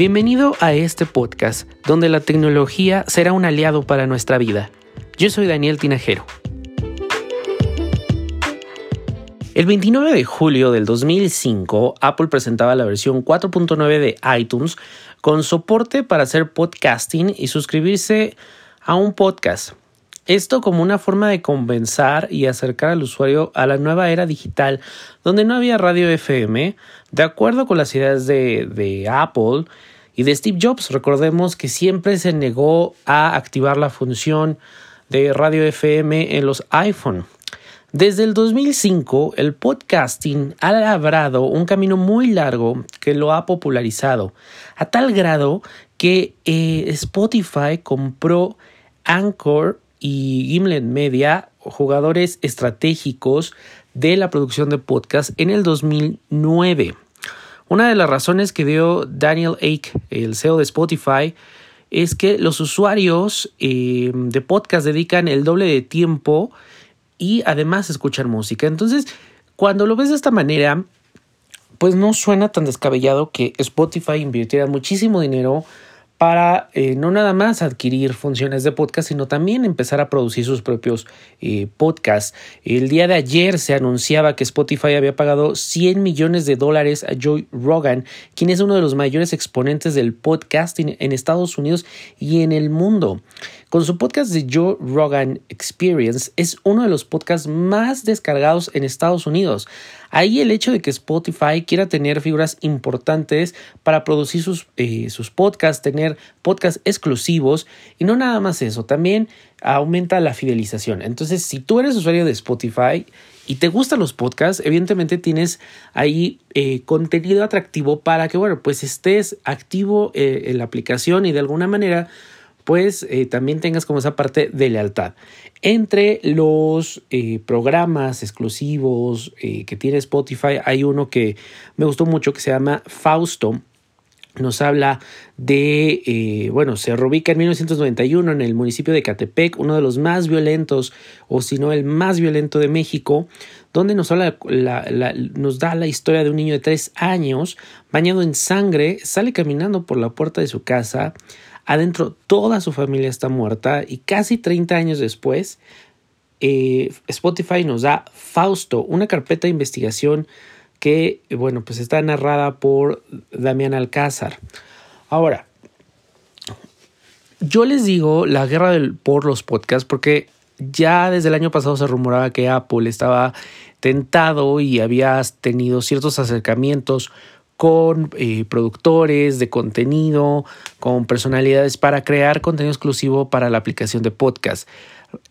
Bienvenido a este podcast donde la tecnología será un aliado para nuestra vida. Yo soy Daniel Tinajero. El 29 de julio del 2005, Apple presentaba la versión 4.9 de iTunes con soporte para hacer podcasting y suscribirse a un podcast. Esto como una forma de compensar y acercar al usuario a la nueva era digital, donde no había radio FM, de acuerdo con las ideas de, de Apple y de Steve Jobs. Recordemos que siempre se negó a activar la función de radio FM en los iPhone. Desde el 2005, el podcasting ha labrado un camino muy largo que lo ha popularizado, a tal grado que eh, Spotify compró Anchor y Gimlet Media, jugadores estratégicos de la producción de podcast en el 2009. Una de las razones que dio Daniel Ake, el CEO de Spotify, es que los usuarios eh, de podcast dedican el doble de tiempo y además escuchan música. Entonces, cuando lo ves de esta manera, pues no suena tan descabellado que Spotify invirtiera muchísimo dinero para eh, no nada más adquirir funciones de podcast, sino también empezar a producir sus propios eh, podcasts. El día de ayer se anunciaba que Spotify había pagado 100 millones de dólares a Joe Rogan, quien es uno de los mayores exponentes del podcasting en Estados Unidos y en el mundo. Con su podcast de Joe Rogan Experience es uno de los podcasts más descargados en Estados Unidos. Ahí el hecho de que Spotify quiera tener figuras importantes para producir sus, eh, sus podcasts, tener podcasts exclusivos y no nada más eso, también aumenta la fidelización. Entonces, si tú eres usuario de Spotify y te gustan los podcasts, evidentemente tienes ahí eh, contenido atractivo para que, bueno, pues estés activo eh, en la aplicación y de alguna manera pues eh, también tengas como esa parte de lealtad. Entre los eh, programas exclusivos eh, que tiene Spotify hay uno que me gustó mucho que se llama Fausto. Nos habla de, bueno, se reubica en 1991 en el municipio de Catepec, uno de los más violentos, o si no el más violento de México, donde nos, habla nos da la historia de un niño de tres años, bañado en sangre, sale caminando por la puerta de su casa, Adentro toda su familia está muerta y casi 30 años después eh, Spotify nos da Fausto, una carpeta de investigación que, bueno, pues está narrada por Damián Alcázar. Ahora, yo les digo la guerra por los podcasts porque ya desde el año pasado se rumoraba que Apple estaba tentado y había tenido ciertos acercamientos con eh, productores de contenido, con personalidades para crear contenido exclusivo para la aplicación de podcast.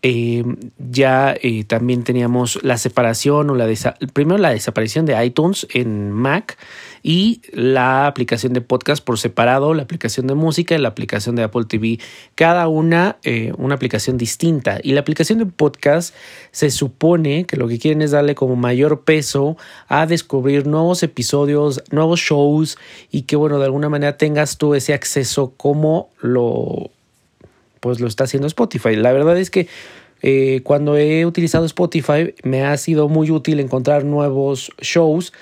Eh, ya eh, también teníamos la separación o la primero la desaparición de iTunes en Mac y la aplicación de podcast por separado, la aplicación de música y la aplicación de Apple TV, cada una eh, una aplicación distinta. Y la aplicación de podcast se supone que lo que quieren es darle como mayor peso a descubrir nuevos episodios, nuevos shows y que bueno, de alguna manera tengas tú ese acceso como lo pues lo está haciendo Spotify. La verdad es que eh, cuando he utilizado Spotify me ha sido muy útil encontrar nuevos shows,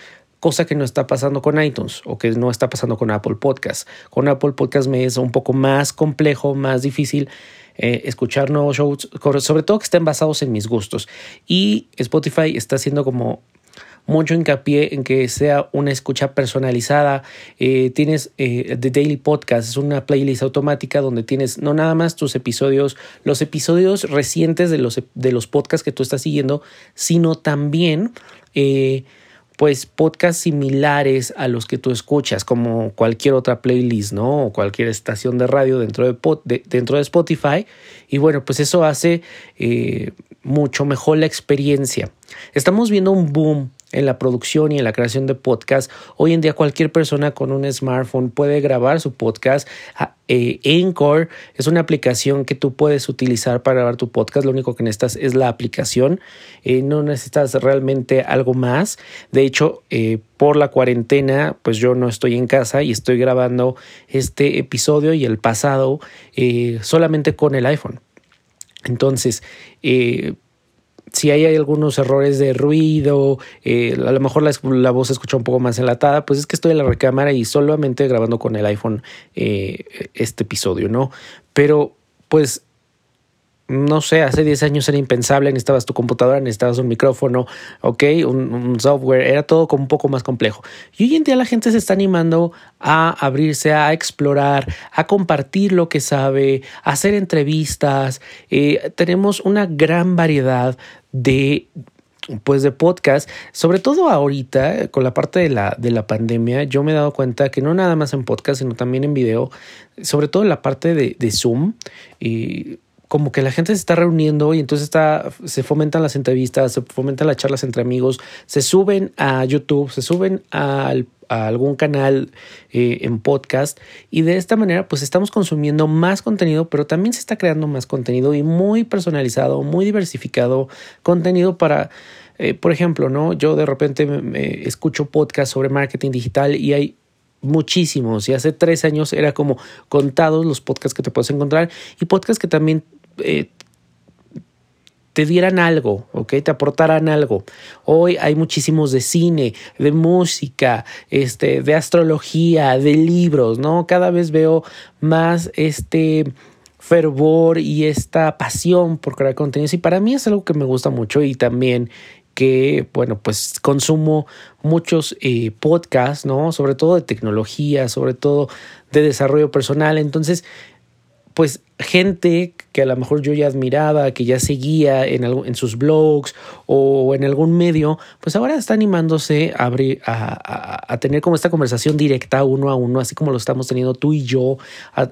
cosa que no está pasando con iTunes o que no está pasando con Apple Podcast. Con Apple Podcast me es un poco más complejo, más difícil eh, escuchar nuevos shows, sobre todo que estén basados en mis gustos. Y Spotify está haciendo como mucho hincapié en que sea una escucha personalizada. Eh, tienes eh, The Daily Podcast, es una playlist automática donde tienes no nada más tus episodios, los episodios recientes de los, de los podcasts que tú estás siguiendo, sino también... Eh, pues podcasts similares a los que tú escuchas, como cualquier otra playlist, ¿no? O cualquier estación de radio dentro de, dentro de Spotify. Y bueno, pues eso hace mucho mejor la experiencia. Estamos viendo un boom en la producción y en la creación de podcast. Hoy en día cualquier persona con un smartphone puede grabar su podcast. Ah, eh, Anchor es una aplicación que tú puedes utilizar para grabar tu podcast. Lo único que necesitas es la aplicación. Eh, no necesitas realmente algo más. De hecho, eh, por la cuarentena, pues yo no estoy en casa y estoy grabando este episodio y el pasado solamente con el iPhone. Entonces, si hay algunos errores de ruido, eh, a lo mejor la, voz se escucha un poco más enlatada, pues es que estoy en la recámara y solamente grabando con el iPhone eh, este episodio, ¿no? Pero pues no sé, hace 10 años era impensable, necesitabas tu computadora, necesitabas un micrófono, ok, un, software, era todo como un poco más complejo. Y hoy en día la gente se está animando a abrirse, a explorar, a compartir lo que sabe, a hacer entrevistas. Eh, tenemos una gran variedad de pues de podcast, sobre todo ahorita con la parte de la, de la pandemia, yo me he dado cuenta que no nada más en podcast, sino también en video, sobre todo en la parte de, de Zoom, y como que la gente se está reuniendo y entonces está, se fomentan las entrevistas, se fomentan las charlas entre amigos, se suben a YouTube, se suben a, algún canal eh, en podcast y de esta manera pues estamos consumiendo más contenido, pero también se está creando más contenido y muy personalizado, muy diversificado contenido para... Eh, por ejemplo, ¿no? Yo de repente me escucho podcast sobre marketing digital y hay muchísimos. Y hace tres años era como contados los podcasts que te puedes encontrar y podcasts que también eh, te dieran algo, ¿ok? Te aportaran algo. Hoy hay muchísimos de cine, de música, este, de astrología, de libros, ¿no? Cada vez veo más este fervor y esta pasión por crear contenidos y para mí es algo que me gusta mucho y también que, bueno, pues consumo muchos eh, podcasts, ¿no? Sobre todo de tecnología, sobre todo de desarrollo personal. Entonces, pues gente que a lo mejor yo ya admiraba, que ya seguía en, en sus blogs o en algún medio, pues ahora está animándose a, abrir, a, tener como esta conversación directa uno a uno, así como lo estamos teniendo tú y yo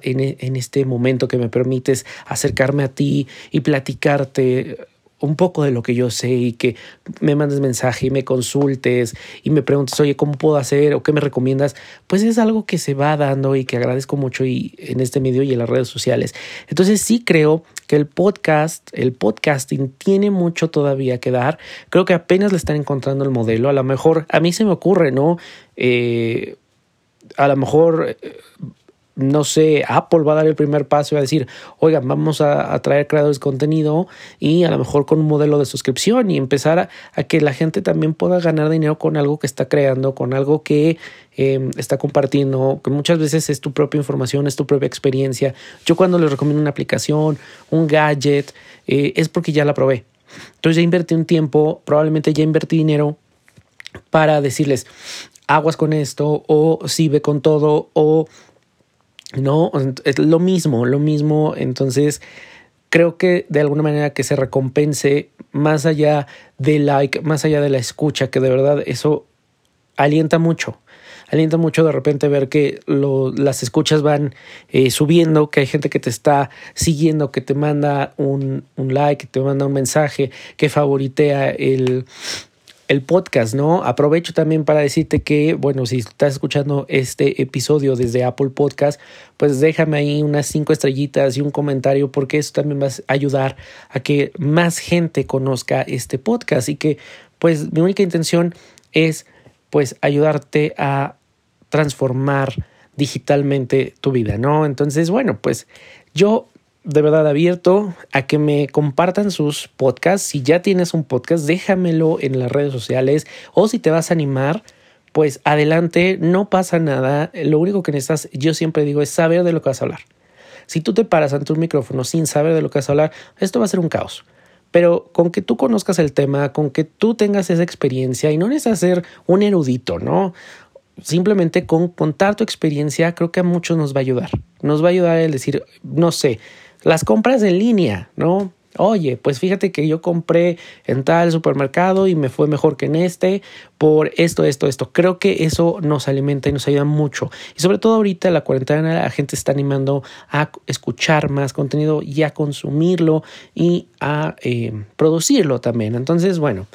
en, en este momento que me permites acercarme a ti y platicarte un poco de lo que yo sé y que me mandes mensaje y me consultes y me preguntes, oye, ¿cómo puedo hacer o qué me recomiendas? Pues es algo que se va dando y que agradezco mucho y en este medio y en las redes sociales. Entonces sí creo que el podcast, el podcasting tiene mucho todavía que dar. Creo que apenas le están encontrando el modelo. A lo mejor a mí se me ocurre, ¿no? Eh, a lo mejor eh, no sé, Apple va a dar el primer paso y va a decir, oigan, vamos a, traer creadores de contenido y a lo mejor con un modelo de suscripción y empezar a, que la gente también pueda ganar dinero con algo que está creando, con algo que em, está compartiendo, que muchas veces es tu propia información, es tu propia experiencia. Yo cuando les recomiendo una aplicación, un gadget, eh, es porque ya la probé. Entonces ya invertí un tiempo, probablemente ya invertí dinero para decirles, aguas con esto, o si ve con todo, o no, es lo mismo, lo mismo. Entonces, creo que de alguna manera que se recompense más allá de like, más allá de la escucha, que de verdad eso alienta mucho. Alienta mucho de repente ver que las escuchas van eh, subiendo, que hay gente que te está siguiendo, que te manda un, un like, que te manda un mensaje, que favoritea el, el podcast, ¿no? Aprovecho también para decirte que, bueno, si estás escuchando este episodio desde Apple Podcast, pues déjame ahí unas cinco estrellitas y un comentario porque eso también va a ayudar a que más gente conozca este podcast y que, pues, mi única intención es, pues, ayudarte a transformar digitalmente tu vida, ¿no? Entonces, bueno, pues yo de verdad abierto a que me compartan sus podcasts. Si ya tienes un podcast, déjamelo en las redes sociales o si te vas a animar, pues adelante, no pasa nada. Lo único que necesitas, yo siempre digo, es saber de lo que vas a hablar. Si tú te paras ante un micrófono sin saber de lo que vas a hablar, esto va a ser un caos. Pero con que tú conozcas el tema, con que tú tengas esa experiencia y no necesitas ser un erudito, ¿no? Simplemente con contar tu experiencia creo que a muchos nos va a ayudar. Nos va a ayudar el decir, no sé, las compras en línea, ¿no? Oye, pues fíjate que yo compré en tal supermercado y me fue mejor que en este por esto, esto, esto. Creo que eso nos alimenta y nos ayuda mucho. Y sobre todo ahorita la cuarentena la gente está animando a escuchar más contenido y a consumirlo y a eh, producirlo también. Entonces, bueno,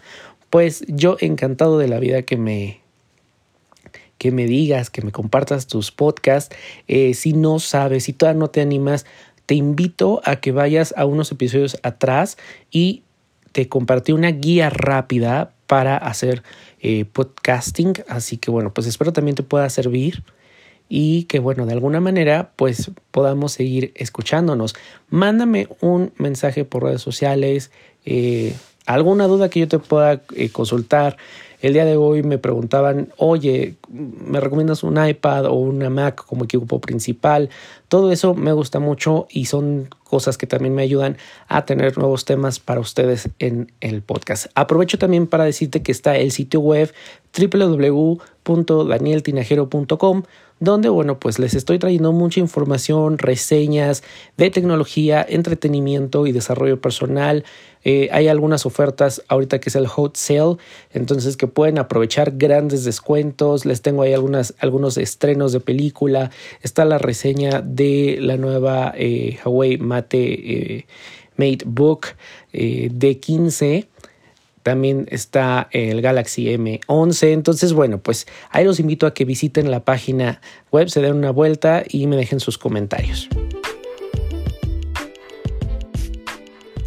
pues yo encantado de la vida que me, que me digas, que me compartas tus podcasts. Eh, si no sabes, si todavía no te animas, te invito a que vayas a unos episodios atrás y te compartí una guía rápida para hacer eh, podcasting. Así que bueno, pues espero también te pueda servir y que bueno, de alguna manera pues podamos seguir escuchándonos. Mándame un mensaje por redes sociales, eh, alguna duda que yo te pueda eh, consultar, el día de hoy me preguntaban, oye, ¿me recomiendas un iPad o una Mac como equipo principal? Todo eso me gusta mucho y son cosas que también me ayudan a tener nuevos temas para ustedes en el podcast. Aprovecho también para decirte que está el sitio web www.danieltinajero.com donde, bueno, pues les estoy trayendo mucha información, reseñas de tecnología, entretenimiento y desarrollo personal. Eh, hay algunas ofertas ahorita que es el hot sale, entonces que pueden aprovechar grandes descuentos. Les tengo ahí algunas, algunos estrenos de película. Está la reseña de la nueva eh, Huawei Mate eh, Mate Book D15 también está el Galaxy M11. Entonces, bueno, pues ahí los invito a que visiten la página web, se den una vuelta y me dejen sus comentarios.